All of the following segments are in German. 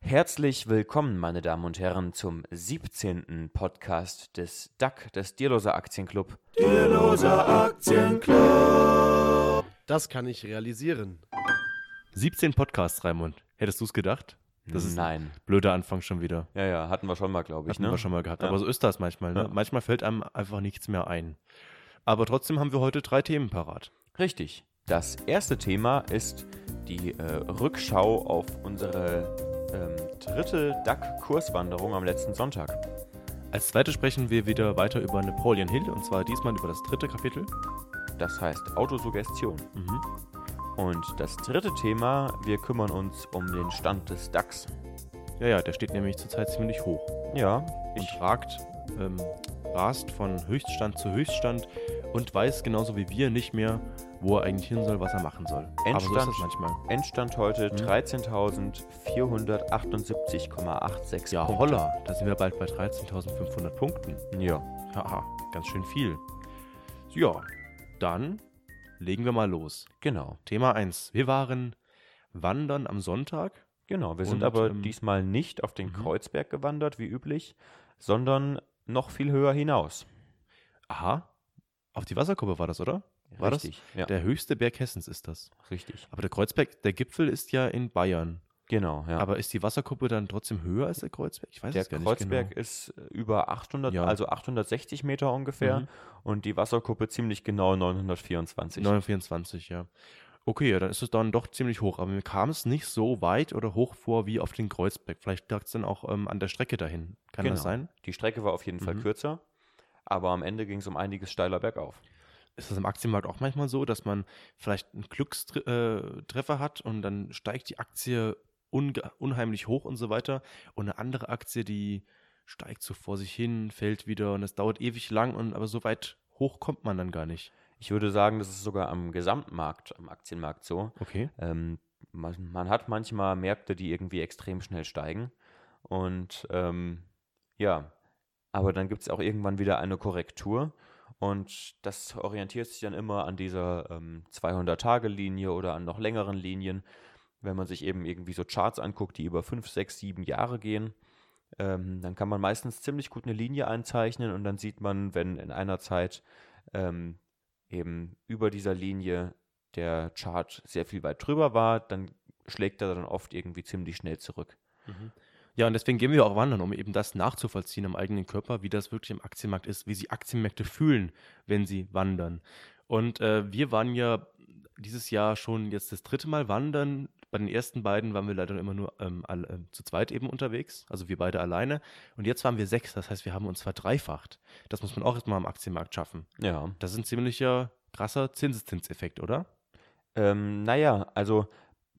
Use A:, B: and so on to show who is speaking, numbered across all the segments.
A: Herzlich willkommen, meine Damen und Herren, zum 17. Podcast des DAC, des Dierloser Aktienclub.
B: Dierloser Aktienclub.
C: Das kann ich realisieren.
D: 17 Podcasts, Raimund. Hättest du es gedacht? Das ist
A: Nein.
D: ein blöder Anfang schon wieder.
A: Ja, ja, hatten wir schon mal, glaube ich.
D: Hatten
A: ne?
D: wir schon mal gehabt.
A: Ja.
D: Aber so ist das manchmal. Ne?
A: Ja.
D: Manchmal fällt einem einfach nichts mehr ein. Aber trotzdem haben wir heute drei Themen parat.
A: Richtig. Das erste Thema ist die äh, Rückschau auf unsere ähm, dritte DAC-Kurswanderung am letzten Sonntag.
D: Als zweites sprechen wir wieder weiter über Napoleon Hill und zwar diesmal über das dritte Kapitel.
A: Das heißt Autosuggestion.
D: Mhm.
A: Und das dritte Thema, wir kümmern uns um den Stand des DAX.
D: Ja, ja, der steht nämlich zurzeit ziemlich hoch
A: Ja,
D: und ragt, ähm, rast von Höchststand zu Höchststand und weiß genauso wie wir nicht mehr, wo er eigentlich hin soll, was er machen soll. Aber so
A: Endstand-
D: manchmal.
A: Endstand heute
D: Mhm.
A: 13.478,86
D: Ja,
A: Punkte.
D: holla, da sind wir bald bei 13.500 Punkten.
A: Ja,
D: Haha, ganz schön viel. Ja, dann legen wir mal los.
A: genau.
D: Thema 1. Wir waren wandern am Sonntag.
A: Genau, wir sind
D: Und,
A: aber
D: ähm,
A: diesmal nicht auf den
D: mhm.
A: Kreuzberg gewandert, wie üblich, sondern noch viel höher hinaus.
D: Aha, auf die Wasserkuppe war das, oder? War das?
A: richtig, ja,
D: Der höchste Berg Hessens ist das.
A: richtig.
D: Aber der Kreuzberg, der Gipfel ist ja in Bayern.
A: Genau, ja.
D: Aber ist die Wasserkuppe dann trotzdem höher als der Kreuzberg? Ich weiß
A: der
D: es gar
A: Kreuzberg
D: nicht genau.
A: ist äh, über 800,
D: Ja.
A: also 860 Meter ungefähr
D: Mhm.
A: und die Wasserkuppe ziemlich genau 924.
D: 924, ja. Okay, ja, dann ist es dann doch ziemlich hoch. Aber mir kam es nicht so weit oder hoch vor wie auf den Kreuzberg. Vielleicht lag es dann auch ähm, an der Strecke dahin. Kann das
A: Genau.
D: sein?
A: Die Strecke war auf jeden Fall
D: Mhm.
A: kürzer, aber am Ende ging es um einiges steiler bergauf.
D: Ist das im Aktienmarkt auch manchmal so, dass man vielleicht einen Glückstreffer äh, hat und dann steigt die Aktie unheimlich hoch und so weiter und eine andere Aktie, die steigt so vor sich hin, fällt wieder und es dauert ewig lang und aber so weit hoch kommt man dann gar nicht.
A: Ich würde sagen, das ist sogar am Gesamtmarkt, am Aktienmarkt so.
D: Okay.
A: Ähm, man, man hat manchmal Märkte, die irgendwie extrem schnell steigen. Und ähm, ja, aber dann gibt es auch irgendwann wieder eine Korrektur. Und das orientiert sich dann immer an dieser ähm, 200-Tage-Linie oder an noch längeren Linien. Wenn man sich eben irgendwie so Charts anguckt, die über 5, 6, 7 Jahre gehen, ähm, dann kann man meistens ziemlich gut eine Linie einzeichnen und dann sieht man, wenn in einer Zeit ähm, eben über dieser Linie der Chart sehr viel weit drüber war, dann schlägt er dann oft irgendwie ziemlich schnell zurück.
D: Ja, und deswegen gehen wir auch wandern, um eben das nachzuvollziehen am eigenen Körper, wie das wirklich im Aktienmarkt ist, wie sich Aktienmärkte fühlen, wenn sie wandern. Und äh, wir waren ja dieses Jahr schon jetzt das dritte Mal wandern. Bei den ersten beiden waren wir leider immer nur ähm, all, ähm, zu zweit eben unterwegs, also wir beide alleine. Und jetzt waren wir sechs, das heißt, wir haben uns verdreifacht. Das muss man auch erstmal am Aktienmarkt schaffen.
A: Ja.
D: Das ist ein ziemlicher krasser Zinseszinseffekt, oder?
A: Ähm, naja, also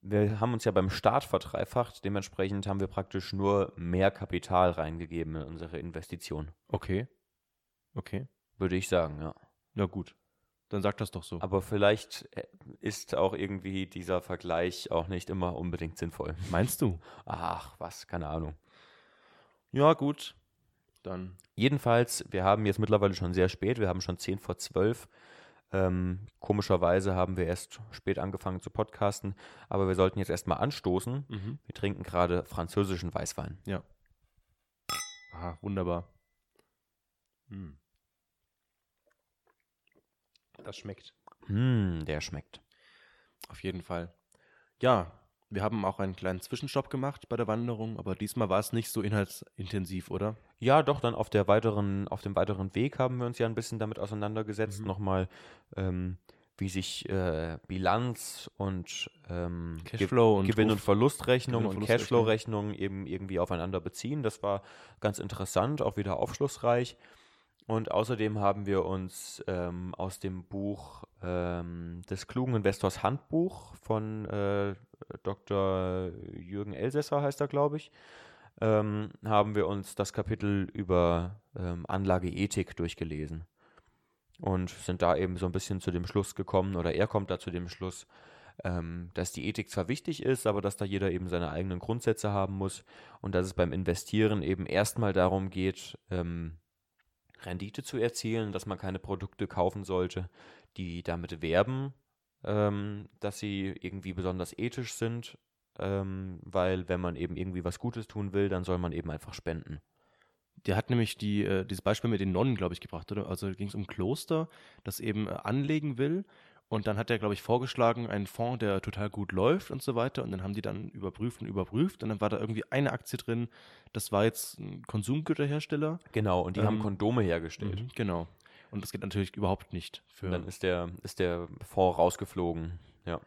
A: wir haben uns ja beim Start verdreifacht, dementsprechend haben wir praktisch nur mehr Kapital reingegeben in unsere Investition,
D: Okay. Okay.
A: würde ich sagen, ja.
D: Na gut. Dann sag das doch so.
A: Aber vielleicht äh, ist auch irgendwie dieser Vergleich auch nicht immer unbedingt sinnvoll.
D: Meinst du?
A: Ach, was, keine Ahnung.
D: Ja, gut. Dann
A: Jedenfalls, wir haben jetzt mittlerweile schon sehr spät, wir haben schon 10 vor 12. Ähm, komischerweise haben wir erst spät angefangen zu podcasten, aber wir sollten jetzt erstmal anstoßen.
D: Mhm.
A: Wir trinken gerade französischen Weißwein.
D: Ja. Aha, wunderbar. Hm. Das schmeckt.
A: Hm, der schmeckt.
D: Auf jeden Fall. Ja, wir haben auch einen kleinen Zwischenstopp gemacht bei der Wanderung, aber diesmal war es nicht so inhaltsintensiv, oder?
A: Ja, doch, dann auf der weiteren, auf dem weiteren Weg haben wir uns ja ein bisschen damit auseinandergesetzt,
D: Mhm.
A: nochmal, ähm, wie sich äh, Bilanz und ähm, Ge-
D: Cashflow und
A: Gewinn- und Verlustrechnung
D: Gewinn- und
A: und. Cashflow-Rechnung eben irgendwie aufeinander beziehen. Das war ganz interessant, auch wieder aufschlussreich. Und außerdem haben wir uns ähm, aus dem Buch ähm, des klugen Investors Handbuch von äh, Dr. Jürgen Elsässer heißt er, glaube ich, ähm, haben wir uns das Kapitel über ähm, Anlageethik durchgelesen und sind da eben so ein bisschen zu dem Schluss gekommen, oder er kommt da zu dem Schluss, ähm, dass die Ethik zwar wichtig ist, aber dass da jeder eben seine eigenen Grundsätze haben muss und dass es beim Investieren eben erstmal darum geht, ähm, Rendite zu erzielen, dass man keine Produkte kaufen sollte, die damit werben, ähm, dass sie irgendwie besonders ethisch sind ähm, weil wenn man eben irgendwie was Gutes tun will, dann soll man eben einfach spenden.
D: Der hat nämlich die, äh, dieses Beispiel mit den Nonnen, glaube ich, gebracht, oder? Also ging es um Kloster, das eben äh, anlegen will. Und dann hat er, glaube ich, vorgeschlagen, einen Fonds, der total gut läuft und so weiter. Und dann haben die dann überprüft und überprüft. Und dann war da irgendwie eine Aktie drin, das war jetzt ein Konsumgüterhersteller.
A: Genau, und die haben
D: Ähm,
A: Kondome hergestellt.
D: Mhm, genau. Und das geht natürlich überhaupt nicht. Für,
A: Und dann ist der, ist der Fonds rausgeflogen. Ja.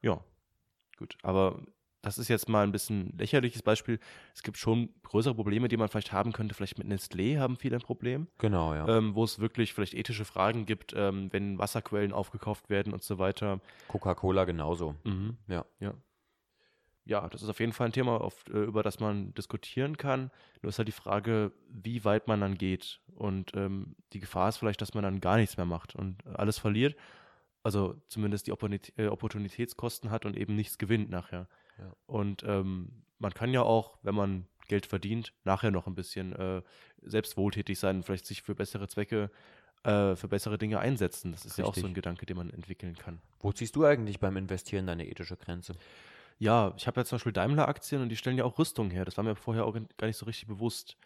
D: Ja, gut. Aber das ist jetzt mal ein bisschen lächerliches Beispiel. Es gibt schon größere Probleme, die man vielleicht haben könnte. Vielleicht mit Nestlé haben viele ein Problem,
A: Genau, ja.
D: ähm, wo es wirklich vielleicht ethische Fragen gibt, ähm, wenn Wasserquellen aufgekauft werden und so weiter.
A: Coca-Cola genauso.
D: Mhm.
A: Ja.
D: Ja. Ja, das ist auf jeden Fall ein Thema, auf, äh, über das man diskutieren kann. Nur ist halt die Frage, wie weit man dann geht. Und ähm, die Gefahr ist vielleicht, dass man dann gar nichts mehr macht und alles verliert. Also zumindest die äh, Opportunitätskosten hat und eben nichts gewinnt nachher.
A: Ja.
D: Und ähm, man kann ja auch, wenn man Geld verdient, nachher noch ein bisschen äh, selbst wohltätig sein vielleicht sich für bessere Zwecke, äh, für bessere Dinge einsetzen. Das ist ja auch so
A: Richtig.
D: ein Gedanke, den man entwickeln kann.
A: Wo ziehst du eigentlich beim Investieren deine ethische Grenze?
D: Ja, ich habe ja zum Beispiel Daimler-Aktien und die stellen ja auch Rüstung her. Das war mir vorher auch gar nicht so richtig bewusst.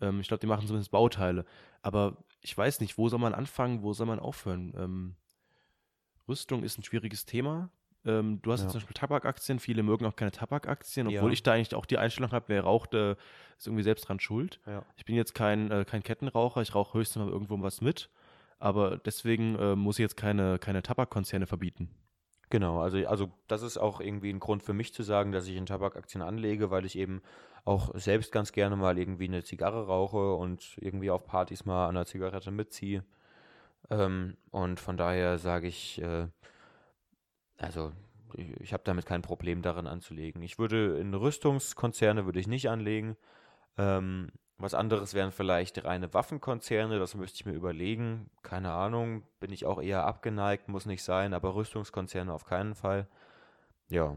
D: Ähm, ich glaube, die machen zumindest Bauteile. Aber ich weiß nicht, wo soll man anfangen, wo soll man aufhören? Ähm, Rüstung ist ein schwieriges Thema. Ähm, du hast
A: Ja.
D: jetzt zum Beispiel Tabakaktien, viele mögen auch keine Tabakaktien, obwohl
A: Ja.
D: ich da eigentlich auch die Einstellung habe, wer raucht, äh, ist irgendwie selbst dran schuld.
A: Ja.
D: Ich bin jetzt kein, äh, kein Kettenraucher, ich rauche höchstens mal irgendwo was mit. Aber deswegen äh, muss ich jetzt keine, keine Tabakkonzerne verbieten.
A: Genau, also, also das ist auch irgendwie ein Grund für mich zu sagen, dass ich in Tabakaktien anlege, weil ich eben auch selbst ganz gerne mal irgendwie eine Zigarre rauche und irgendwie auf Partys mal an einer Zigarette mitziehe. Ähm, und von daher sage ich, äh, also ich, ich habe damit kein Problem darin anzulegen. Ich würde in Rüstungskonzerne würde ich nicht anlegen. Ähm, was anderes wären vielleicht reine Waffenkonzerne, das müsste ich mir überlegen. Keine Ahnung, bin ich auch eher abgeneigt, muss nicht sein, aber Rüstungskonzerne auf keinen Fall. Ja,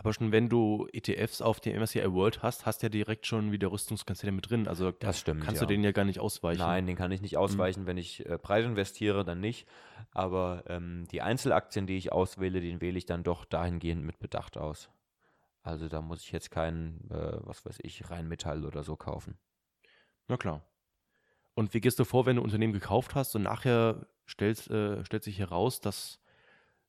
D: Aber schon wenn du ETFs auf dem MSCI World hast, hast du ja direkt schon wieder Rüstungskonzerne mit drin. Also
A: das stimmt.
D: kannst
A: ja.
D: du denen ja gar nicht ausweichen.
A: Nein, den kann ich nicht ausweichen. Wenn ich äh, Preis investiere, dann nicht. Aber ähm, die Einzelaktien, die ich auswähle, den wähle ich dann doch dahingehend mit Bedacht aus. Also da muss ich jetzt keinen, äh, was weiß ich, Rheinmetall oder so kaufen.
D: Na klar. Und wie gehst du vor, wenn du ein Unternehmen gekauft hast und nachher stellt, äh, stellt sich heraus, dass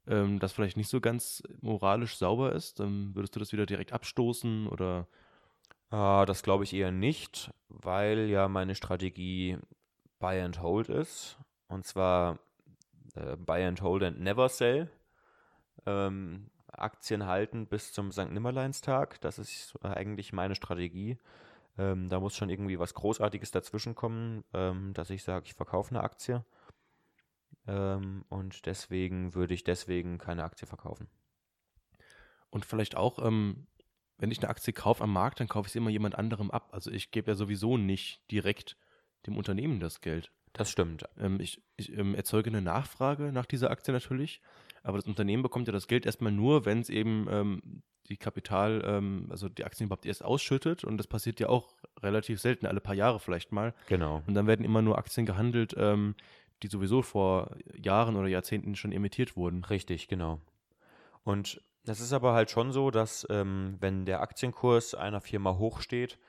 D: ähm, das vielleicht nicht so ganz moralisch sauber ist? Dann würdest du das wieder direkt abstoßen oder
A: Äh, das glaube ich eher nicht, weil ja meine Strategie Buy and Hold ist. Und zwar äh, Buy and Hold and Never Sell. Ähm, Aktien halten bis zum St. Nimmerleinstag. Das ist äh, eigentlich meine Strategie. Ähm, da muss schon irgendwie was Großartiges dazwischen kommen, ähm, dass ich sage, ich verkaufe eine Aktie. Ähm, und deswegen würde ich deswegen keine Aktie verkaufen.
D: und vielleicht auch, ähm, wenn ich eine Aktie kaufe am Markt, dann kaufe ich sie immer jemand anderem ab. Also ich gebe ja sowieso nicht direkt dem Unternehmen das Geld.
A: Das stimmt.
D: Ähm, ich ich ähm, erzeuge eine Nachfrage nach dieser Aktie natürlich, aber das Unternehmen bekommt ja das Geld erstmal nur, wenn es eben ähm, die Kapital, ähm, also die Aktien überhaupt erst ausschüttet und das passiert ja auch relativ selten, alle paar Jahre vielleicht mal.
A: Genau.
D: Und dann werden immer nur Aktien gehandelt, ähm, die sowieso vor Jahren oder Jahrzehnten schon emittiert wurden.
A: Richtig, genau. Und das ist aber halt schon so, dass ähm, wenn der Aktienkurs einer Firma hoch steht,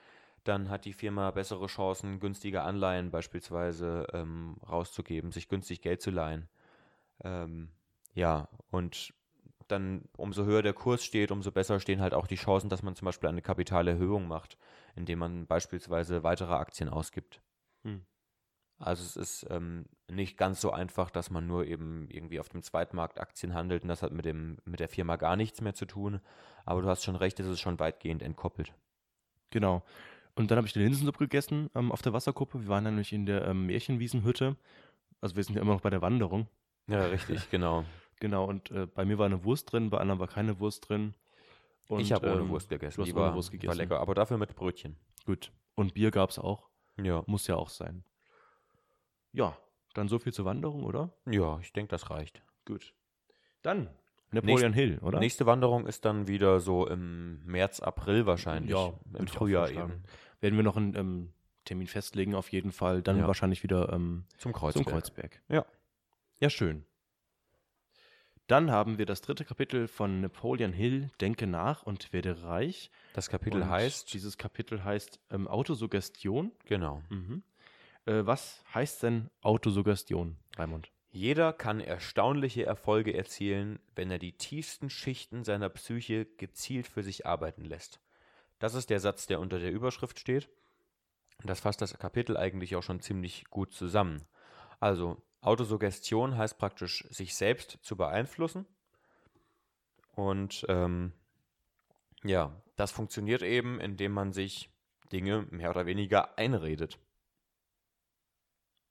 A: dann hat die Firma bessere Chancen, günstige Anleihen beispielsweise ähm, rauszugeben, sich günstig Geld zu leihen. Ähm, ja, und dann umso höher der Kurs steht, umso besser stehen halt auch die Chancen, dass man zum Beispiel eine Kapitalerhöhung macht, indem man beispielsweise weitere Aktien ausgibt.
D: Hm.
A: Also es ist ähm, nicht ganz so einfach, dass man nur eben irgendwie auf dem Zweitmarkt Aktien handelt und das hat mit dem mit der Firma gar nichts mehr zu tun. Aber du hast schon recht, es ist schon weitgehend entkoppelt.
D: Genau. Und dann habe ich den Linsensuppe gegessen ähm, auf der Wasserkuppe. Wir waren nämlich in der ähm, Märchenwiesenhütte. Also wir sind ja immer noch bei der Wanderung.
A: Ja, richtig, genau.
D: Genau, und äh, bei mir war eine Wurst drin, bei anderen war keine Wurst drin. Und,
A: ich habe ohne
D: ähm,
A: Wurst gegessen.
D: du hast
A: Die
D: ohne
A: war,
D: Wurst
A: war
D: gegessen.
A: lecker, aber dafür mit Brötchen.
D: Gut. Und Bier gab es auch.
A: Ja,
D: Muss ja auch sein. Ja, dann so viel zur Wanderung, oder?
A: ja, ich denke, das reicht.
D: Gut. Dann Napoleon Hill, oder?
A: Nächste Wanderung ist dann wieder so im März, April wahrscheinlich.
D: Ja,
A: im Frühjahr eben.
D: Werden wir noch einen ähm, Termin festlegen, auf jeden Fall. Dann
A: Ja.
D: wahrscheinlich wieder ähm,
A: Zum Kreuzberg.
D: zum Kreuzberg.
A: Ja.
D: Ja, schön. Dann haben wir das dritte Kapitel von Napoleon Hill, Denke nach und werde reich.
A: Das Kapitel
D: Und
A: heißt,
D: Dieses Kapitel heißt ähm, Autosuggestion.
A: genau,
D: Mhm. Äh, was heißt denn Autosuggestion, Raimund?
A: jeder kann erstaunliche Erfolge erzielen, wenn er die tiefsten Schichten seiner Psyche gezielt für sich arbeiten lässt. Das ist der Satz, der unter der Überschrift steht. Das fasst das Kapitel eigentlich auch schon ziemlich gut zusammen. Also, Autosuggestion heißt praktisch, sich selbst zu beeinflussen. Und ähm, ja, das funktioniert eben, indem man sich Dinge mehr oder weniger einredet.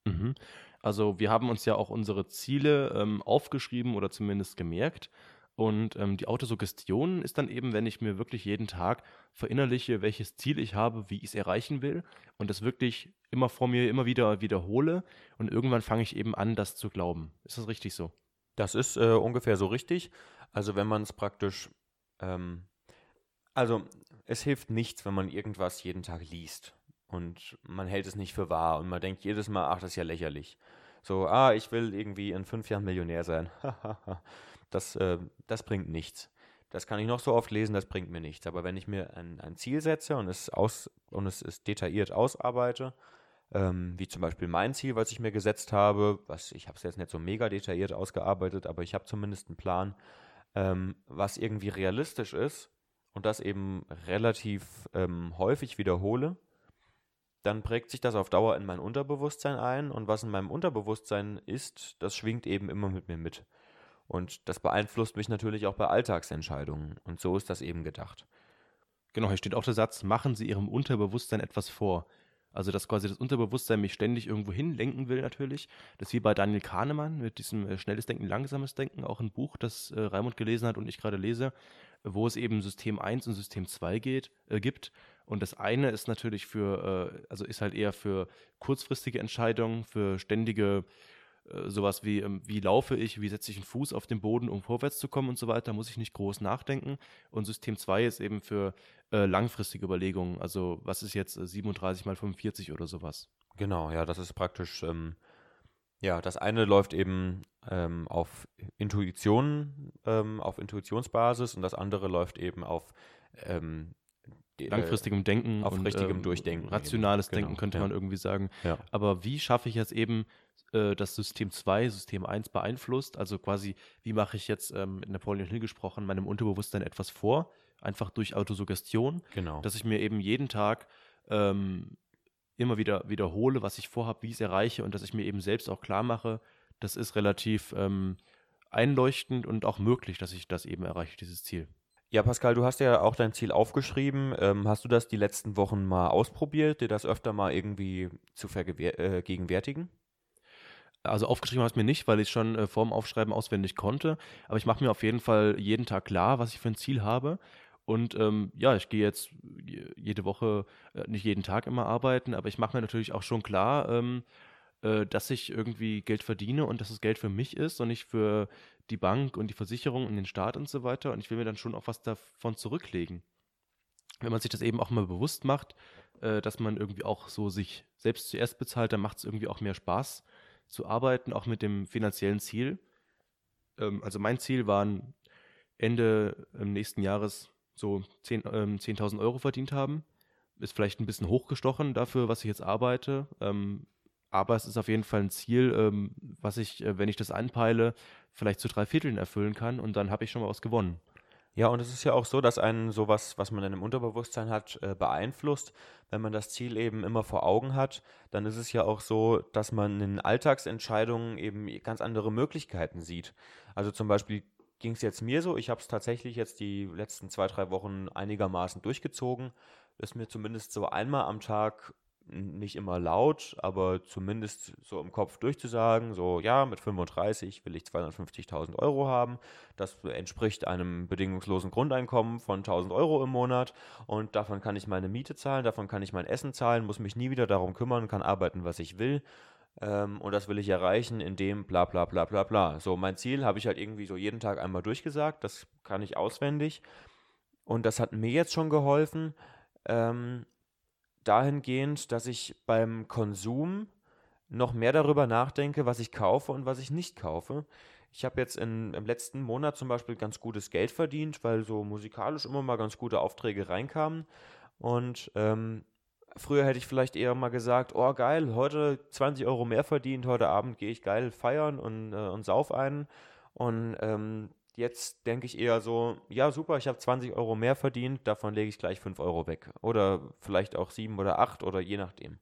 D: Mhm. Also wir haben uns ja auch unsere Ziele ähm, aufgeschrieben oder zumindest gemerkt. Und ähm, die Autosuggestion ist dann eben, wenn ich mir wirklich jeden Tag verinnerliche, welches Ziel ich habe, wie ich es erreichen will und das wirklich immer vor mir immer wieder wiederhole und irgendwann fange ich eben an, das zu glauben. Ist das richtig so?
A: Das ist äh, ungefähr so richtig. Also wenn man es praktisch, ähm, also es hilft nichts, wenn man irgendwas jeden Tag liest und man hält es nicht für wahr und man denkt jedes Mal, ach, das ist ja lächerlich. So, ah, ich will irgendwie in fünf Jahren Millionär sein. das, äh, das bringt nichts. Das kann ich noch so oft lesen, das bringt mir nichts. Aber wenn ich mir ein, ein Ziel setze und es, aus, und es ist detailliert ausarbeite, ähm, wie zum Beispiel mein Ziel, was ich mir gesetzt habe, was ich habe es jetzt nicht so mega detailliert ausgearbeitet, aber ich habe zumindest einen Plan, ähm, was irgendwie realistisch ist und das eben relativ ähm, häufig wiederhole, dann prägt sich das auf Dauer in mein Unterbewusstsein ein und was in meinem Unterbewusstsein ist, das schwingt eben immer mit mir mit. Und das beeinflusst mich natürlich auch bei Alltagsentscheidungen und so ist das eben gedacht.
D: Genau, hier steht auch der Satz, machen Sie Ihrem Unterbewusstsein etwas vor. Also, dass quasi das Unterbewusstsein mich ständig irgendwo hinlenken will, natürlich. Das ist wie bei Daniel Kahnemann mit diesem äh, Schnelles Denken, Langsames Denken, auch ein Buch, das äh, Raimund gelesen hat und ich gerade lese, wo es eben System 1 und System 2 geht, äh, gibt. Und das eine ist natürlich für, äh, also ist halt eher für kurzfristige Entscheidungen, für ständige äh, sowas wie, ähm, wie laufe ich, wie setze ich einen Fuß auf den Boden, um vorwärts zu kommen und so weiter, muss ich nicht groß nachdenken. Und System 2 ist eben für äh, langfristige Überlegungen, also was ist jetzt äh, 37 mal 45 oder sowas.
A: Genau, ja, das ist praktisch, ähm, ja, das eine läuft eben ähm, auf Intuition, ähm, auf Intuitionsbasis und das andere läuft eben auf ähm, äh,
D: Langfristigem Denken
A: auf
D: und
A: richtigem Durchdenken eben.
D: Rationales
A: Genau,
D: Denken könnte
A: ja.
D: man irgendwie sagen.
A: Ja.
D: Aber wie schaffe ich jetzt eben, äh, dass System 2 System 1 beeinflusst? Also quasi, wie mache ich jetzt, ähm, mit Napoleon Hill gesprochen, meinem Unterbewusstsein etwas vor? Einfach durch Autosuggestion,
A: Genau.
D: dass ich mir eben jeden Tag ähm, immer wieder wiederhole, was ich vorhabe, wie ich es erreiche und dass ich mir eben selbst auch klar mache, das ist relativ ähm, einleuchtend und auch möglich, dass ich das eben erreiche, dieses Ziel.
A: Ja, Pascal, du hast ja auch dein Ziel aufgeschrieben. Ähm, hast du das die letzten Wochen mal ausprobiert, dir das öfter mal irgendwie zu vergegenwärtigen?
D: Also aufgeschrieben habe ich mir nicht, weil ich schon äh, vorm Aufschreiben auswendig konnte. Aber ich mache mir auf jeden Fall jeden Tag klar, was ich für ein Ziel habe. Und ähm, ja, ich gehe jetzt je- jede Woche, äh, nicht jeden Tag immer arbeiten, aber ich mache mir natürlich auch schon klar, ähm, äh, dass ich irgendwie Geld verdiene und dass das Geld für mich ist und nicht für die Bank und die Versicherung und den Staat und so weiter. Und ich will mir dann schon auch was davon zurücklegen. Wenn man sich das eben auch mal bewusst macht, äh, dass man irgendwie auch so sich selbst zuerst bezahlt, dann macht es irgendwie auch mehr Spaß zu arbeiten, auch mit dem finanziellen Ziel. Ähm, also mein Ziel waren Ende ähm, nächsten Jahres so 10 ähm, 10.000 Euro verdient haben. Ist vielleicht ein bisschen hochgestochen dafür, was ich jetzt arbeite. Ähm, aber es ist auf jeden Fall ein Ziel, ähm, was ich, äh, wenn ich das anpeile, vielleicht zu drei Vierteln erfüllen kann und dann habe ich schon mal was gewonnen.
A: Ja, und es ist ja auch so, dass einen sowas, was man dann im Unterbewusstsein hat, äh, beeinflusst. Wenn man das Ziel eben immer vor Augen hat, dann ist es ja auch so, dass man in Alltagsentscheidungen eben ganz andere Möglichkeiten sieht. Also zum Beispiel ging es jetzt mir so, ich habe es tatsächlich jetzt die letzten zwei, drei Wochen einigermaßen durchgezogen, ist mir zumindest so einmal am Tag nicht immer laut, aber zumindest so im Kopf durchzusagen, so ja, mit 35 will ich 250.000 Euro haben. Das entspricht einem bedingungslosen Grundeinkommen von 1000 Euro im Monat und davon kann ich meine Miete zahlen, davon kann ich mein Essen zahlen, muss mich nie wieder darum kümmern, kann arbeiten, was ich will. Ähm, und das will ich erreichen, indem bla bla bla bla bla. So, mein Ziel habe ich halt irgendwie so jeden Tag einmal durchgesagt, das kann ich auswendig. Und das hat mir jetzt schon geholfen, ähm, dahingehend, dass ich beim Konsum noch mehr darüber nachdenke, was ich kaufe und was ich nicht kaufe, Ich habe jetzt in, im letzten Monat zum Beispiel ganz gutes Geld verdient, weil so musikalisch immer mal ganz gute Aufträge reinkamen. Und ähm, früher hätte ich vielleicht eher mal gesagt, oh geil, heute 20 Euro mehr verdient, heute Abend gehe ich geil feiern und, äh, und sauf einen. Und ähm, jetzt denke ich eher so, ja super, ich habe 20 Euro mehr verdient, davon lege ich gleich 5 Euro weg. Oder vielleicht auch 7 oder 8 oder je nachdem.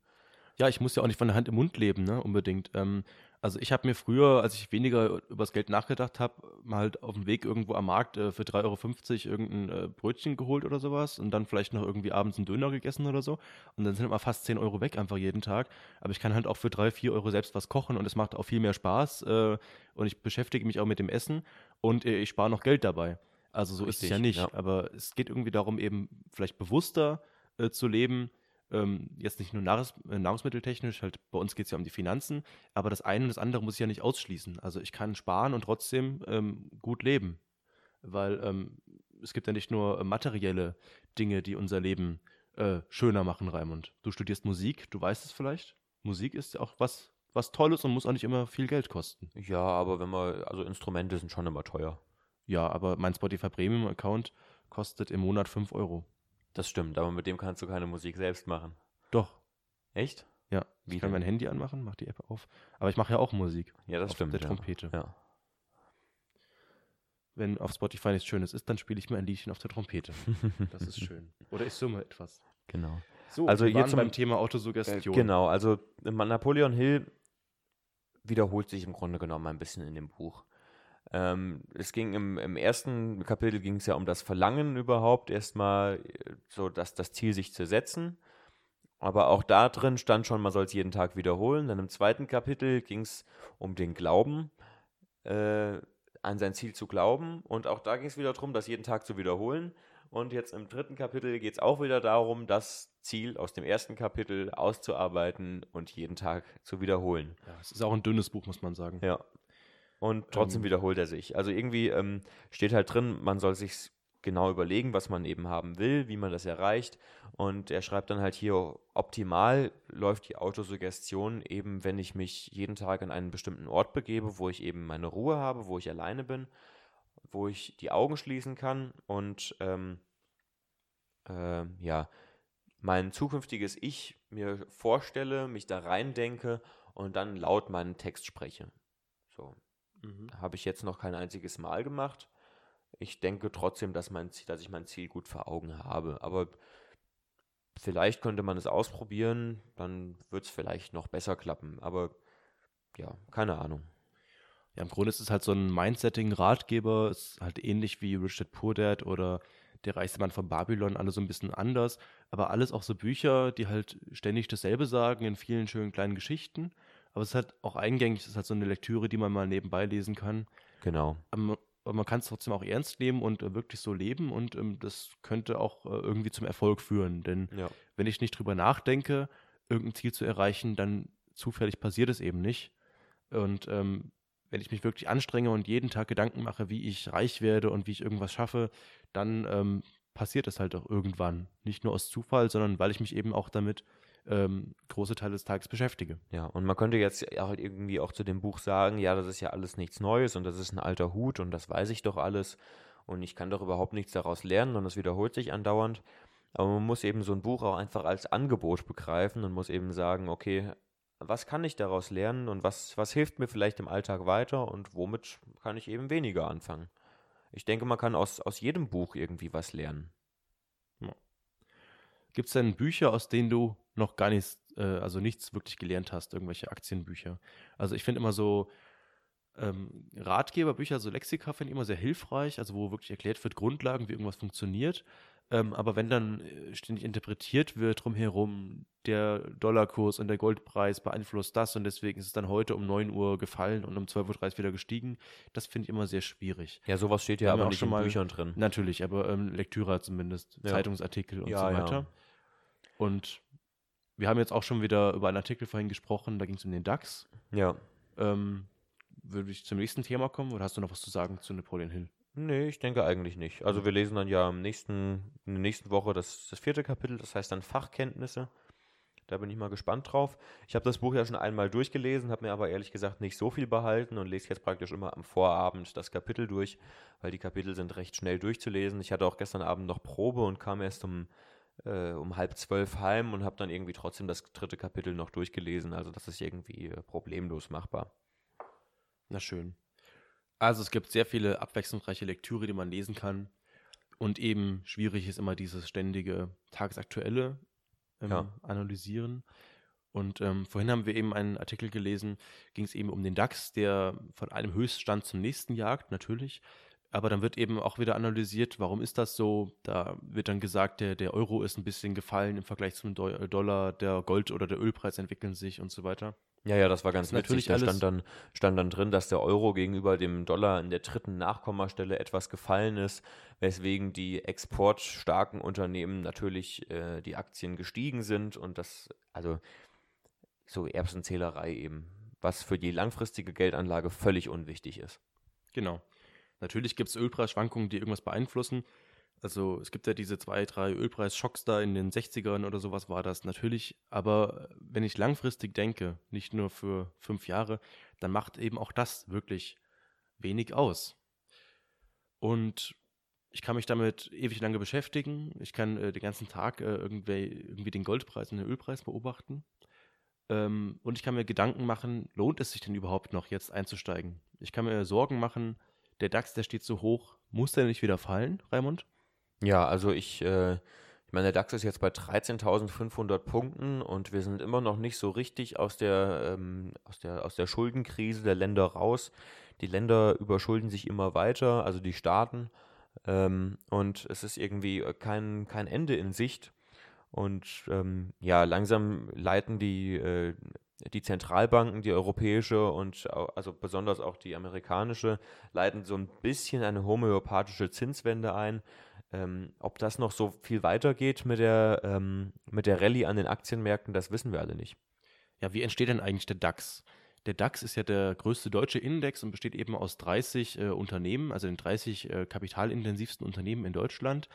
D: Ja, ich muss ja auch nicht von der Hand im Mund leben, ne, unbedingt. Ähm, also ich habe mir früher, als ich weniger über das Geld nachgedacht habe, mal halt auf dem Weg irgendwo am Markt äh, für 3,50 Euro irgendein äh, Brötchen geholt oder sowas und dann vielleicht noch irgendwie abends einen Döner gegessen oder so. Und dann sind immer fast 10 Euro weg einfach jeden Tag. Aber ich kann halt auch für 3, 4 Euro selbst was kochen und es macht auch viel mehr Spaß. Äh, und ich beschäftige mich auch mit dem Essen und äh, ich spare noch Geld dabei. Also so Richtig, ist es ja nicht. Ja. Aber es geht irgendwie darum, eben vielleicht bewusster äh, zu leben ähm, jetzt nicht nur Nahrungs äh, nahrungsmitteltechnisch, halt bei uns geht es ja um die Finanzen, aber das eine und das andere muss ich ja nicht ausschließen. Also ich kann sparen und trotzdem ähm, gut leben, weil ähm, es gibt ja nicht nur materielle Dinge, die unser Leben äh, schöner machen, Raimund. Du studierst Musik, du weißt es vielleicht. Musik ist ja auch was, was Tolles und muss auch nicht immer viel Geld kosten.
A: Ja, aber wenn man, also Instrumente sind schon immer teuer.
D: Ja, aber mein Spotify Premium Account kostet im Monat 5 Euro.
A: Das stimmt, aber mit dem kannst du keine Musik selbst machen.
D: Doch.
A: Echt?
D: Ja. Wie ich kann denn? mein Handy anmachen, mach die App auf. Aber ich mache ja auch Musik.
A: Ja, das
D: auf
A: stimmt.
D: Der Trompete.
A: Ja.
D: Wenn auf Spotify nichts Schönes ist, dann spiele ich mir ein Liedchen auf der Trompete. Das ist schön. Oder ich summe etwas.
A: Genau.
D: So, also wir waren beim Thema Autosuggestion.
A: Äh, genau, also Napoleon Hill wiederholt sich im Grunde genommen ein bisschen in dem Buch. Ähm, es ging im, im ersten Kapitel ging es ja um das Verlangen überhaupt erstmal äh, so, dass das Ziel sich zu setzen. Aber auch da drin stand schon, man soll es jeden Tag wiederholen. Dann im zweiten Kapitel ging es um den Glauben, äh, an sein Ziel zu glauben. Und auch da ging es wieder darum, das jeden Tag zu wiederholen. Und jetzt im dritten Kapitel geht es auch wieder darum, das Ziel aus dem ersten Kapitel auszuarbeiten und jeden Tag zu wiederholen.
D: Ja, es ist auch ein dünnes Buch, muss man sagen.
A: Ja, und trotzdem ähm, wiederholt er sich. Also irgendwie ähm, steht halt drin, man soll sich genau überlegen, was man eben haben will, wie man das erreicht. Und er schreibt dann halt hier, optimal läuft die Autosuggestion eben, wenn ich mich jeden Tag an einen bestimmten Ort begebe, wo ich eben meine Ruhe habe, wo ich alleine bin, wo ich die Augen schließen kann und ähm, äh, ja, mein zukünftiges Ich mir vorstelle, mich da reindenke und dann laut meinen Text spreche. So, Mhm. Habe ich jetzt noch kein einziges Mal gemacht. Ich denke trotzdem, dass, mein Ziel, dass ich mein Ziel gut vor Augen habe. Aber vielleicht könnte man es ausprobieren, dann wird es vielleicht noch besser klappen. Aber ja, keine Ahnung.
D: Ja, im Grunde ist es halt so ein Mindsetting-Ratgeber. Es ist halt ähnlich wie Richard Poor oder der reichste Mann von Babylon, alles so ein bisschen anders. Aber alles auch so Bücher, die halt ständig dasselbe sagen in vielen schönen kleinen Geschichten. Aber es ist halt auch eingängig, es ist halt so eine Lektüre, die man mal nebenbei lesen kann.
A: Genau.
D: Aber, aber man kann es trotzdem auch ernst nehmen und äh, wirklich so leben und ähm, das könnte auch äh, irgendwie zum Erfolg führen. Denn ja. wenn ich nicht drüber nachdenke, irgendein Ziel zu erreichen, dann zufällig passiert es eben nicht. Und ähm, wenn ich mich wirklich anstrenge und jeden Tag Gedanken mache, wie ich reich werde und wie ich irgendwas schaffe, dann ähm, passiert es halt auch irgendwann. Nicht nur aus Zufall, sondern weil ich mich eben auch damit ähm, große Teile des Tages beschäftige.
A: Ja, und man könnte jetzt halt irgendwie auch zu dem Buch sagen, ja, das ist ja alles nichts Neues und das ist ein alter Hut und das weiß ich doch alles und ich kann doch überhaupt nichts daraus lernen und es wiederholt sich andauernd. Aber man muss eben so ein Buch auch einfach als Angebot begreifen und muss eben sagen, okay, was kann ich daraus lernen und was, was hilft mir vielleicht im Alltag weiter und womit kann ich eben weniger anfangen. Ich denke, man kann aus, aus jedem Buch irgendwie was lernen.
D: Gibt es denn Bücher, aus denen du noch gar nichts, äh, also nichts wirklich gelernt hast, irgendwelche Aktienbücher? Also ich finde immer so ähm, Ratgeberbücher, so Lexika finde ich immer sehr hilfreich, also wo wirklich erklärt wird, Grundlagen, wie irgendwas funktioniert. Ähm, aber wenn dann äh, ständig interpretiert wird drumherum, der Dollarkurs und der Goldpreis beeinflusst das und deswegen ist es dann heute um 9 Uhr gefallen und um 12.30 Uhr wieder gestiegen, das finde ich immer sehr schwierig.
A: Ja, sowas steht ja aber auch nicht schon in mal, Büchern drin.
D: Natürlich, aber ähm, Lektüre zumindest, ja. Zeitungsartikel und ja, so weiter. Ja. Und wir haben jetzt auch schon wieder über einen Artikel vorhin gesprochen, da ging es um den DAX.
A: Ja.
D: Ähm, würde ich zum nächsten Thema kommen oder hast du noch was zu sagen zu Napoleon Hill?
A: Nee, ich denke eigentlich nicht. Also wir lesen dann ja im nächsten, in der nächsten Woche das, das vierte Kapitel, das heißt dann Fachkenntnisse. Da bin ich mal gespannt drauf. Ich habe das Buch ja schon einmal durchgelesen, habe mir aber ehrlich gesagt nicht so viel behalten und lese jetzt praktisch immer am Vorabend das Kapitel durch, weil die Kapitel sind recht schnell durchzulesen. Ich hatte auch gestern Abend noch Probe und kam erst um, äh, um halb zwölf heim und habe dann irgendwie trotzdem das dritte Kapitel noch durchgelesen. Also das ist irgendwie äh, problemlos machbar.
D: Na schön. Also es gibt sehr viele abwechslungsreiche Lektüre, die man lesen kann. Und eben schwierig ist immer dieses ständige tagesaktuelle ähm, ja. Analysieren. Und ähm, vorhin haben wir eben einen Artikel gelesen, ging es eben um den DAX, der von einem Höchststand zum nächsten jagt, natürlich. Aber dann wird eben auch wieder analysiert, warum ist das so? Da wird dann gesagt, der, der Euro ist ein bisschen gefallen im Vergleich zum Dollar, der Gold- oder der Ölpreis entwickeln sich und so weiter.
A: Ja, ja, das war ganz das natürlich. Da stand dann, stand dann drin, dass der Euro gegenüber dem Dollar in der dritten Nachkommastelle etwas gefallen ist, weswegen die exportstarken Unternehmen natürlich äh, die Aktien gestiegen sind und das, also so Erbsenzählerei eben, was für die langfristige Geldanlage völlig unwichtig ist.
D: Genau. Natürlich gibt es Ölpreisschwankungen, die irgendwas beeinflussen. Also es gibt ja diese zwei, drei Ölpreisschocks da in den 60ern oder sowas war das natürlich. Aber wenn ich langfristig denke, nicht nur für fünf Jahre, dann macht eben auch das wirklich wenig aus. Und ich kann mich damit ewig lange beschäftigen. Ich kann äh, den ganzen Tag äh, irgendwie, irgendwie den Goldpreis und den Ölpreis beobachten. Ähm, und ich kann mir Gedanken machen, lohnt es sich denn überhaupt noch jetzt einzusteigen? Ich kann mir Sorgen machen, der DAX, der steht so hoch, muss der nicht wieder fallen, Raimund?
A: Ja, also ich, äh, ich meine, der DAX ist jetzt bei 13.500 Punkten und wir sind immer noch nicht so richtig aus der, ähm, aus der, aus der Schuldenkrise der Länder raus. Die Länder überschulden sich immer weiter, also die Staaten. Ähm, und es ist irgendwie kein, kein Ende in Sicht. Und ähm, ja, langsam leiten die, äh, die Zentralbanken, die europäische und also besonders auch die amerikanische, leiten so ein bisschen eine homöopathische Zinswende ein. Ähm, ob das noch so viel weitergeht mit der, ähm, mit der Rallye an den Aktienmärkten, das wissen wir alle nicht.
D: Ja, wie entsteht denn eigentlich der DAX? Der DAX ist ja der größte deutsche Index und besteht eben aus 30 äh, Unternehmen, also den 30 äh, kapitalintensivsten Unternehmen in Deutschland.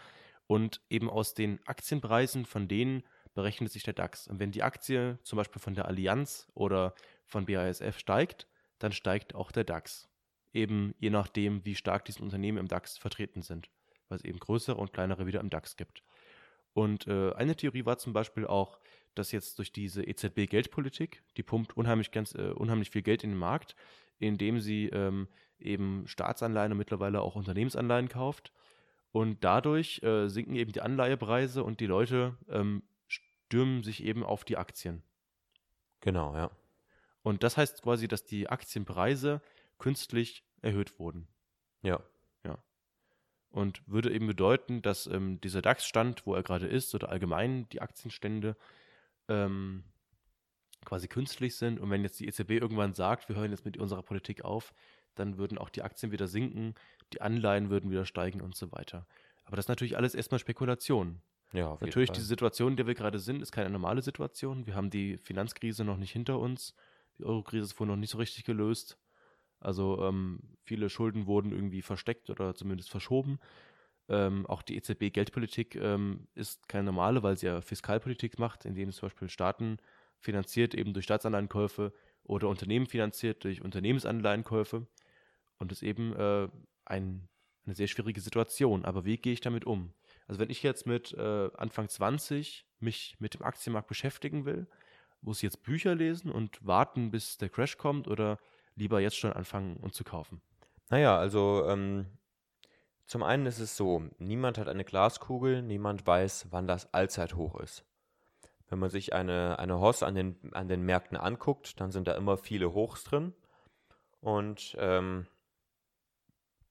D: Und eben aus den Aktienpreisen von denen berechnet sich der DAX. Und wenn die Aktie zum Beispiel von der Allianz oder von BASF steigt, dann steigt auch der DAX. Eben je nachdem, wie stark diese Unternehmen im DAX vertreten sind weil es eben größere und kleinere wieder im DAX gibt. Und äh, eine Theorie war zum Beispiel auch, dass jetzt durch diese EZB-Geldpolitik, die pumpt unheimlich, ganz, äh, unheimlich viel Geld in den Markt, indem sie ähm, eben Staatsanleihen und mittlerweile auch Unternehmensanleihen kauft. Und dadurch äh, sinken eben die Anleihepreise und die Leute ähm, stürmen sich eben auf die Aktien.
A: Genau, ja.
D: Und das heißt quasi, dass die Aktienpreise künstlich erhöht wurden.
A: Ja
D: und würde eben bedeuten, dass ähm, dieser DAX-Stand, wo er gerade ist, oder allgemein die Aktienstände ähm, quasi künstlich sind. Und wenn jetzt die EZB irgendwann sagt, wir hören jetzt mit unserer Politik auf, dann würden auch die Aktien wieder sinken, die Anleihen würden wieder steigen und so weiter. Aber das ist natürlich alles erstmal Spekulation.
A: Ja,
D: natürlich, diese Situation, in der wir gerade sind, ist keine normale Situation. Wir haben die Finanzkrise noch nicht hinter uns. Die Eurokrise ist wohl noch nicht so richtig gelöst. Also ähm, viele Schulden wurden irgendwie versteckt oder zumindest verschoben. Ähm, auch die EZB-Geldpolitik ähm, ist keine normale, weil sie ja Fiskalpolitik macht, indem zum Beispiel Staaten finanziert, eben durch Staatsanleihenkäufe oder Unternehmen finanziert durch Unternehmensanleihenkäufe. Und das ist eben äh, ein, eine sehr schwierige Situation. Aber wie gehe ich damit um? Also wenn ich jetzt mit äh, Anfang 20 mich mit dem Aktienmarkt beschäftigen will, muss ich jetzt Bücher lesen und warten, bis der Crash kommt oder lieber jetzt schon anfangen und zu kaufen?
A: Naja, also ähm, zum einen ist es so, niemand hat eine Glaskugel, niemand weiß, wann das Allzeithoch ist. Wenn man sich eine, eine Hoss an den, an den Märkten anguckt, dann sind da immer viele Hochs drin. Und ähm,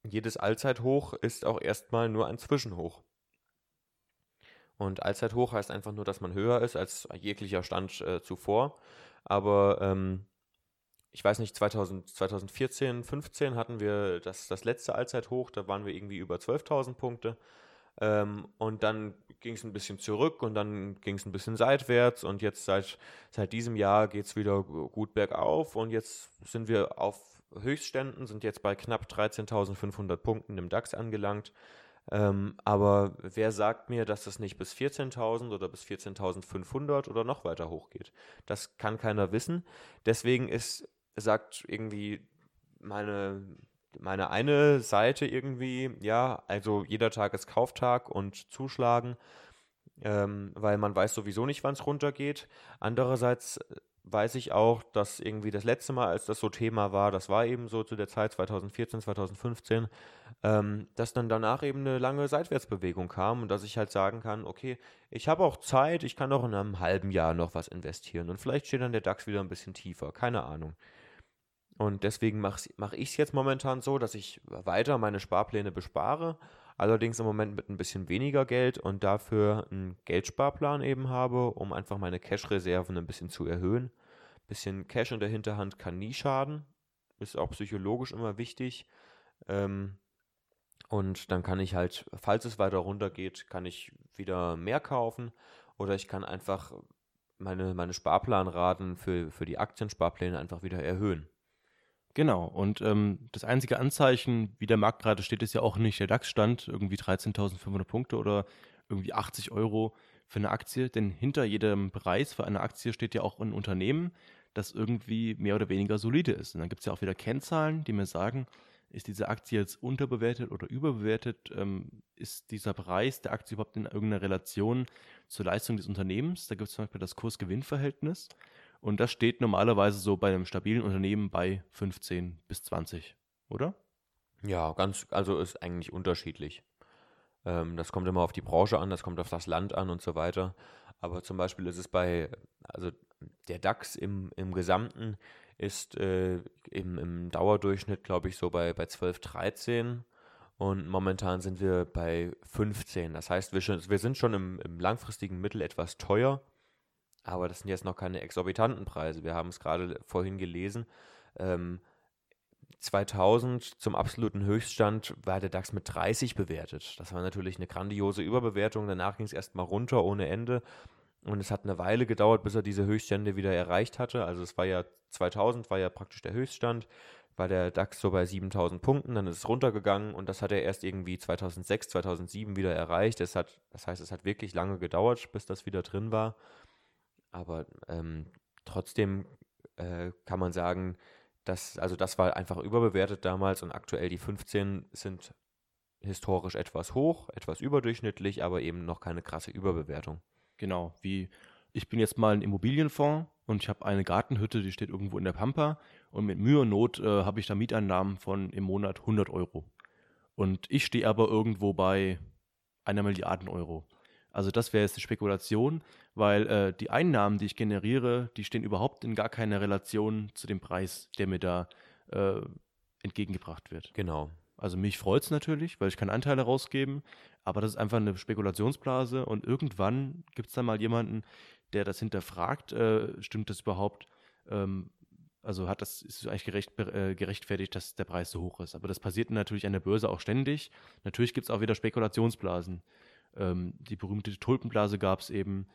A: jedes Allzeithoch ist auch erstmal nur ein Zwischenhoch. Und Allzeithoch heißt einfach nur, dass man höher ist als jeglicher Stand äh, zuvor. Aber ähm, ich weiß nicht, 2000, 2014, 15 hatten wir das, das letzte Allzeithoch, da waren wir irgendwie über 12.000 Punkte. Ähm, und dann ging es ein bisschen zurück und dann ging es ein bisschen seitwärts und jetzt seit, seit diesem Jahr geht es wieder gut bergauf und jetzt sind wir auf Höchstständen, sind jetzt bei knapp 13.500 Punkten im DAX angelangt. Ähm, aber wer sagt mir, dass das nicht bis 14.000 oder bis 14.500 oder noch weiter hochgeht? Das kann keiner wissen. Deswegen ist, sagt irgendwie meine, meine eine Seite irgendwie, ja, also jeder Tag ist Kauftag und zuschlagen, ähm, weil man weiß sowieso nicht, wann es runtergeht. Andererseits weiß ich auch, dass irgendwie das letzte Mal, als das so Thema war, das war eben so zu der Zeit 2014, 2015, ähm, dass dann danach eben eine lange Seitwärtsbewegung kam und dass ich halt sagen kann, okay, ich habe auch Zeit, ich kann auch in einem halben Jahr noch was investieren und vielleicht steht dann der DAX wieder ein bisschen tiefer, keine Ahnung. Und deswegen mache mach ich es jetzt momentan so, dass ich weiter meine Sparpläne bespare, allerdings im Moment mit ein bisschen weniger Geld und dafür einen Geldsparplan eben habe, um einfach meine Cash-Reserven ein bisschen zu erhöhen. Ein bisschen Cash in der Hinterhand kann nie schaden, ist auch psychologisch immer wichtig. Ähm, und dann kann ich halt, falls es weiter runter geht, kann ich wieder mehr kaufen oder ich kann einfach meine, meine Sparplanraten für, für die Aktiensparpläne einfach wieder erhöhen.
D: Genau, und ähm, das einzige Anzeichen, wie der Markt gerade steht, ist ja auch nicht der DAX-Stand, irgendwie 13.500 Punkte oder irgendwie 80 Euro für eine Aktie, denn hinter jedem Preis für eine Aktie steht ja auch ein Unternehmen, das irgendwie mehr oder weniger solide ist. Und dann gibt es ja auch wieder Kennzahlen, die mir sagen, ist diese Aktie jetzt unterbewertet oder überbewertet? Ähm, ist dieser Preis der Aktie überhaupt in irgendeiner Relation zur Leistung des Unternehmens? Da gibt es zum Beispiel das Kurs-Gewinn-Verhältnis. Und das steht normalerweise so bei einem stabilen Unternehmen bei 15 bis 20, oder?
A: Ja, ganz, also ist eigentlich unterschiedlich. Ähm, das kommt immer auf die Branche an, das kommt auf das Land an und so weiter. Aber zum Beispiel ist es bei, also der DAX im, im Gesamten ist äh, im, im Dauerdurchschnitt, glaube ich, so bei, bei 12, 13 und momentan sind wir bei 15. Das heißt, wir, schon, wir sind schon im, im langfristigen Mittel etwas teuer aber das sind jetzt noch keine exorbitanten Preise. Wir haben es gerade vorhin gelesen. Ähm, 2000 zum absoluten Höchststand war der DAX mit 30 bewertet. Das war natürlich eine grandiose Überbewertung. Danach ging es erstmal runter ohne Ende. Und es hat eine Weile gedauert, bis er diese Höchststände wieder erreicht hatte. Also es war ja 2000 war ja praktisch der Höchststand, war der DAX so bei 7000 Punkten, dann ist es runtergegangen und das hat er erst irgendwie 2006, 2007 wieder erreicht. Das, hat, das heißt, es hat wirklich lange gedauert, bis das wieder drin war. Aber ähm, trotzdem äh, kann man sagen, dass, also das war einfach überbewertet damals und aktuell die 15 sind historisch etwas hoch, etwas überdurchschnittlich, aber eben noch keine krasse Überbewertung.
D: Genau, wie ich bin jetzt mal ein Immobilienfonds und ich habe eine Gartenhütte, die steht irgendwo in der Pampa und mit Mühe und Not äh, habe ich da Mieteinnahmen von im Monat 100 Euro. Und ich stehe aber irgendwo bei einer Milliarde Euro. Also das wäre jetzt die Spekulation, weil äh, die Einnahmen, die ich generiere, die stehen überhaupt in gar keiner Relation zu dem Preis, der mir da äh, entgegengebracht wird.
A: Genau.
D: Also mich freut es natürlich, weil ich kann Anteile rausgeben, aber das ist einfach eine Spekulationsblase und irgendwann gibt es dann mal jemanden, der das hinterfragt, äh, stimmt das überhaupt? Ähm, also hat das ist eigentlich gerecht, äh, gerechtfertigt, dass der Preis so hoch ist. Aber das passiert natürlich an der Börse auch ständig. Natürlich gibt es auch wieder Spekulationsblasen. Ähm, die berühmte Tulpenblase gab es eben.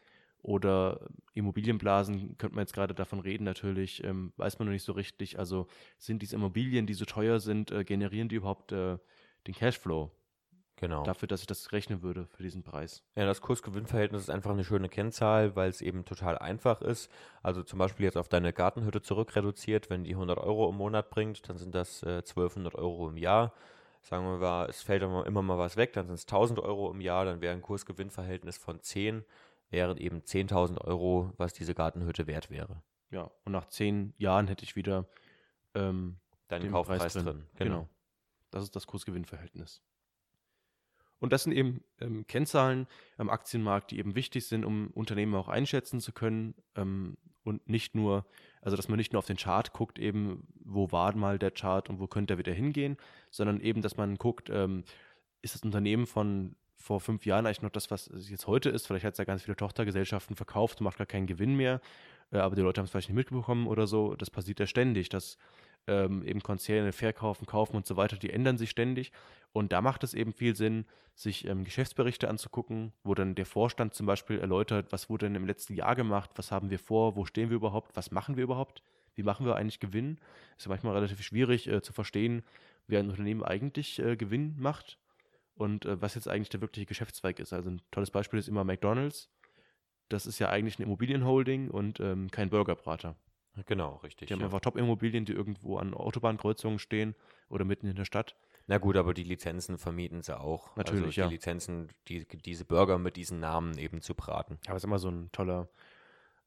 D: Oder Immobilienblasen, könnte man jetzt gerade davon reden, natürlich, ähm, weiß man noch nicht so richtig. Also sind diese Immobilien, die so teuer sind, äh, generieren die überhaupt äh, den Cashflow?
A: Genau.
D: Dafür, dass ich das rechnen würde für diesen Preis.
A: Ja, das Kurs-Gewinn-Verhältnis ist einfach eine schöne Kennzahl, weil es eben total einfach ist. Also zum Beispiel jetzt auf deine Gartenhütte zurückreduziert, wenn die 100 Euro im Monat bringt, dann sind das äh, 1200 Euro im Jahr sagen wir mal, es fällt immer, mal was weg, dann sind es 1000 Euro im Jahr, dann wäre ein Kursgewinnverhältnis von 10, wären eben 10.000 Euro, was diese Gartenhütte wert wäre.
D: Ja, und nach 10 Jahren hätte ich wieder ähm,
A: deinen Kaufpreis Preis drin. drin.
D: Genau. genau. Das ist das Kursgewinnverhältnis. Und das sind eben ähm, Kennzahlen am Aktienmarkt, die eben wichtig sind, um Unternehmen auch einschätzen zu können ähm, und nicht nur, also dass man nicht nur auf den Chart guckt, eben, wo war mal der Chart und wo könnte er wieder hingehen, sondern eben, dass man guckt, ähm, ist das Unternehmen von vor fünf Jahren eigentlich noch das, was es jetzt heute ist? Vielleicht hat es ja ganz viele Tochtergesellschaften verkauft, macht gar keinen Gewinn mehr, äh, aber die Leute haben es vielleicht nicht mitbekommen oder so. Das passiert ja ständig, dass ähm, eben Konzerne verkaufen, kaufen und so weiter, die ändern sich ständig. Und da macht es eben viel Sinn, sich ähm, Geschäftsberichte anzugucken, wo dann der Vorstand zum Beispiel erläutert, was wurde denn im letzten Jahr gemacht, was haben wir vor, wo stehen wir überhaupt, was machen wir überhaupt, wie machen wir eigentlich Gewinn. Ist ja manchmal relativ schwierig äh, zu verstehen, wie ein Unternehmen eigentlich äh, Gewinn macht. und äh, was jetzt eigentlich der wirkliche Geschäftszweig ist. Also ein tolles Beispiel ist immer McDonald's. Das ist ja eigentlich ein Immobilienholding und ähm, kein Burgerbrater.
A: Genau, richtig.
D: Die haben
A: ja.
D: einfach Top-Immobilien, die irgendwo an Autobahnkreuzungen stehen oder mitten in der Stadt.
A: Na gut, aber die Lizenzen vermieten sie auch.
D: Natürlich,
A: also die
D: ja.
A: Lizenzen, die, diese Burger mit diesen Namen eben zu braten.
D: Aber es ist immer so ein toller,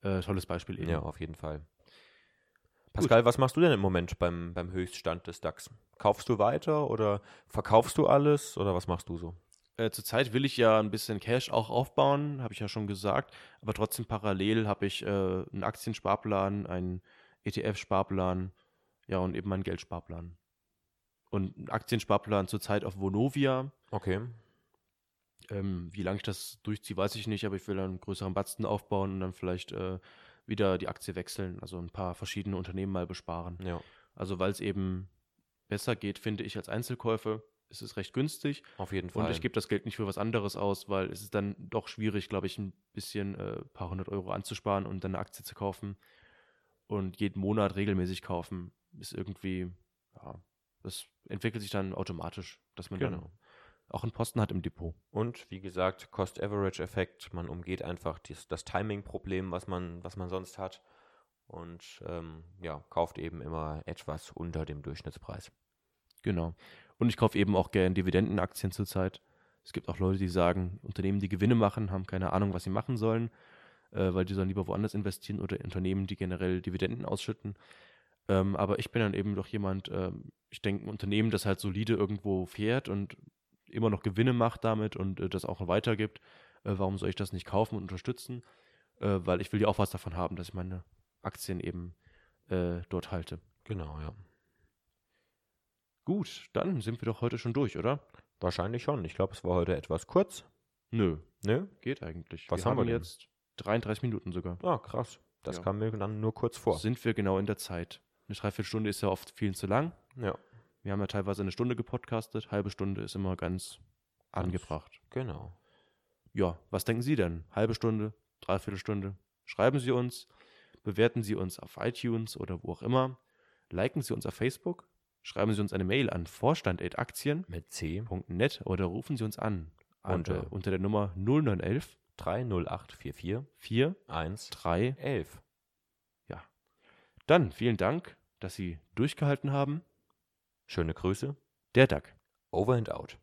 D: äh, tolles Beispiel eben.
A: Ja, auf jeden Fall. Pascal, was machst du denn im Moment beim, beim Höchststand des DAX? Kaufst du weiter oder verkaufst du alles oder was machst du so?
D: Äh, zurzeit will ich ja ein bisschen Cash auch aufbauen, habe ich ja schon gesagt. Aber trotzdem parallel habe ich äh, einen Aktiensparplan, einen ETF-Sparplan, ja, und eben meinen Geldsparplan. Und einen Aktiensparplan zurzeit auf Vonovia.
A: Okay.
D: Ähm, wie lange ich das durchziehe, weiß ich nicht, aber ich will dann einen größeren Batzen aufbauen und dann vielleicht äh, wieder die Aktie wechseln, also ein paar verschiedene Unternehmen mal besparen.
A: Ja,
D: Also weil es eben besser geht, finde ich, als Einzelkäufe. Es ist recht günstig
A: auf jeden Fall.
D: und ich gebe das Geld nicht für was anderes aus, weil es ist dann doch schwierig, glaube ich, ein bisschen äh, paar hundert Euro anzusparen und dann eine Aktie zu kaufen und jeden Monat regelmäßig kaufen, ist irgendwie, ja, das entwickelt sich dann automatisch, dass man dann
A: Genau.
D: auch einen Posten hat im Depot.
A: Und wie gesagt, Cost-Average-Effekt, man umgeht einfach dies, das Timing-Problem, was man, was man sonst hat und ähm, ja, kauft eben immer etwas unter dem Durchschnittspreis.
D: Genau. Und ich kaufe eben auch gerne Dividendenaktien zurzeit. Es gibt auch Leute, die sagen, Unternehmen, die Gewinne machen, haben keine Ahnung, was sie machen sollen, äh, weil die sollen lieber woanders investieren oder Unternehmen, die generell Dividenden ausschütten. Ähm, aber ich bin dann eben doch jemand, ähm, ich denke, ein Unternehmen, das halt solide irgendwo fährt und immer noch Gewinne macht damit und äh, das auch weitergibt, äh, warum soll ich das nicht kaufen und unterstützen? Äh, weil ich will ja auch was davon haben, dass ich meine Aktien eben äh, dort halte.
A: Genau, ja.
D: Gut, dann sind wir doch heute schon durch, oder?
A: Wahrscheinlich schon. Ich glaube, es war heute etwas kurz.
D: Nö,
A: Ne?
D: geht eigentlich.
A: Was haben wir denn?
D: jetzt 33 Minuten sogar.
A: Ah, krass. Das
D: Ja.
A: kam mir dann nur kurz vor.
D: Sind wir genau in der Zeit. Eine Dreiviertelstunde ist ja oft viel zu lang.
A: Ja,
D: Wir haben ja teilweise eine Stunde gepodcastet. Halbe Stunde ist immer ganz angebracht.
A: genau.
D: Ja, was denken Sie denn? Halbe Stunde, Dreiviertelstunde? Schreiben Sie uns, bewerten Sie uns auf iTunes oder wo auch immer. Liken Sie uns auf Facebook. Schreiben Sie uns eine Mail an vorstand.aktien.net
A: Mit C
D: oder rufen Sie uns an. an
A: Unter-
D: äh, unter der Nummer 0911
A: 30844
D: 4
A: 1
D: 3
A: 11.
D: Dann vielen Dank, dass Sie durchgehalten haben.
A: Schöne Grüße.
D: Der Duck.
A: Over and out.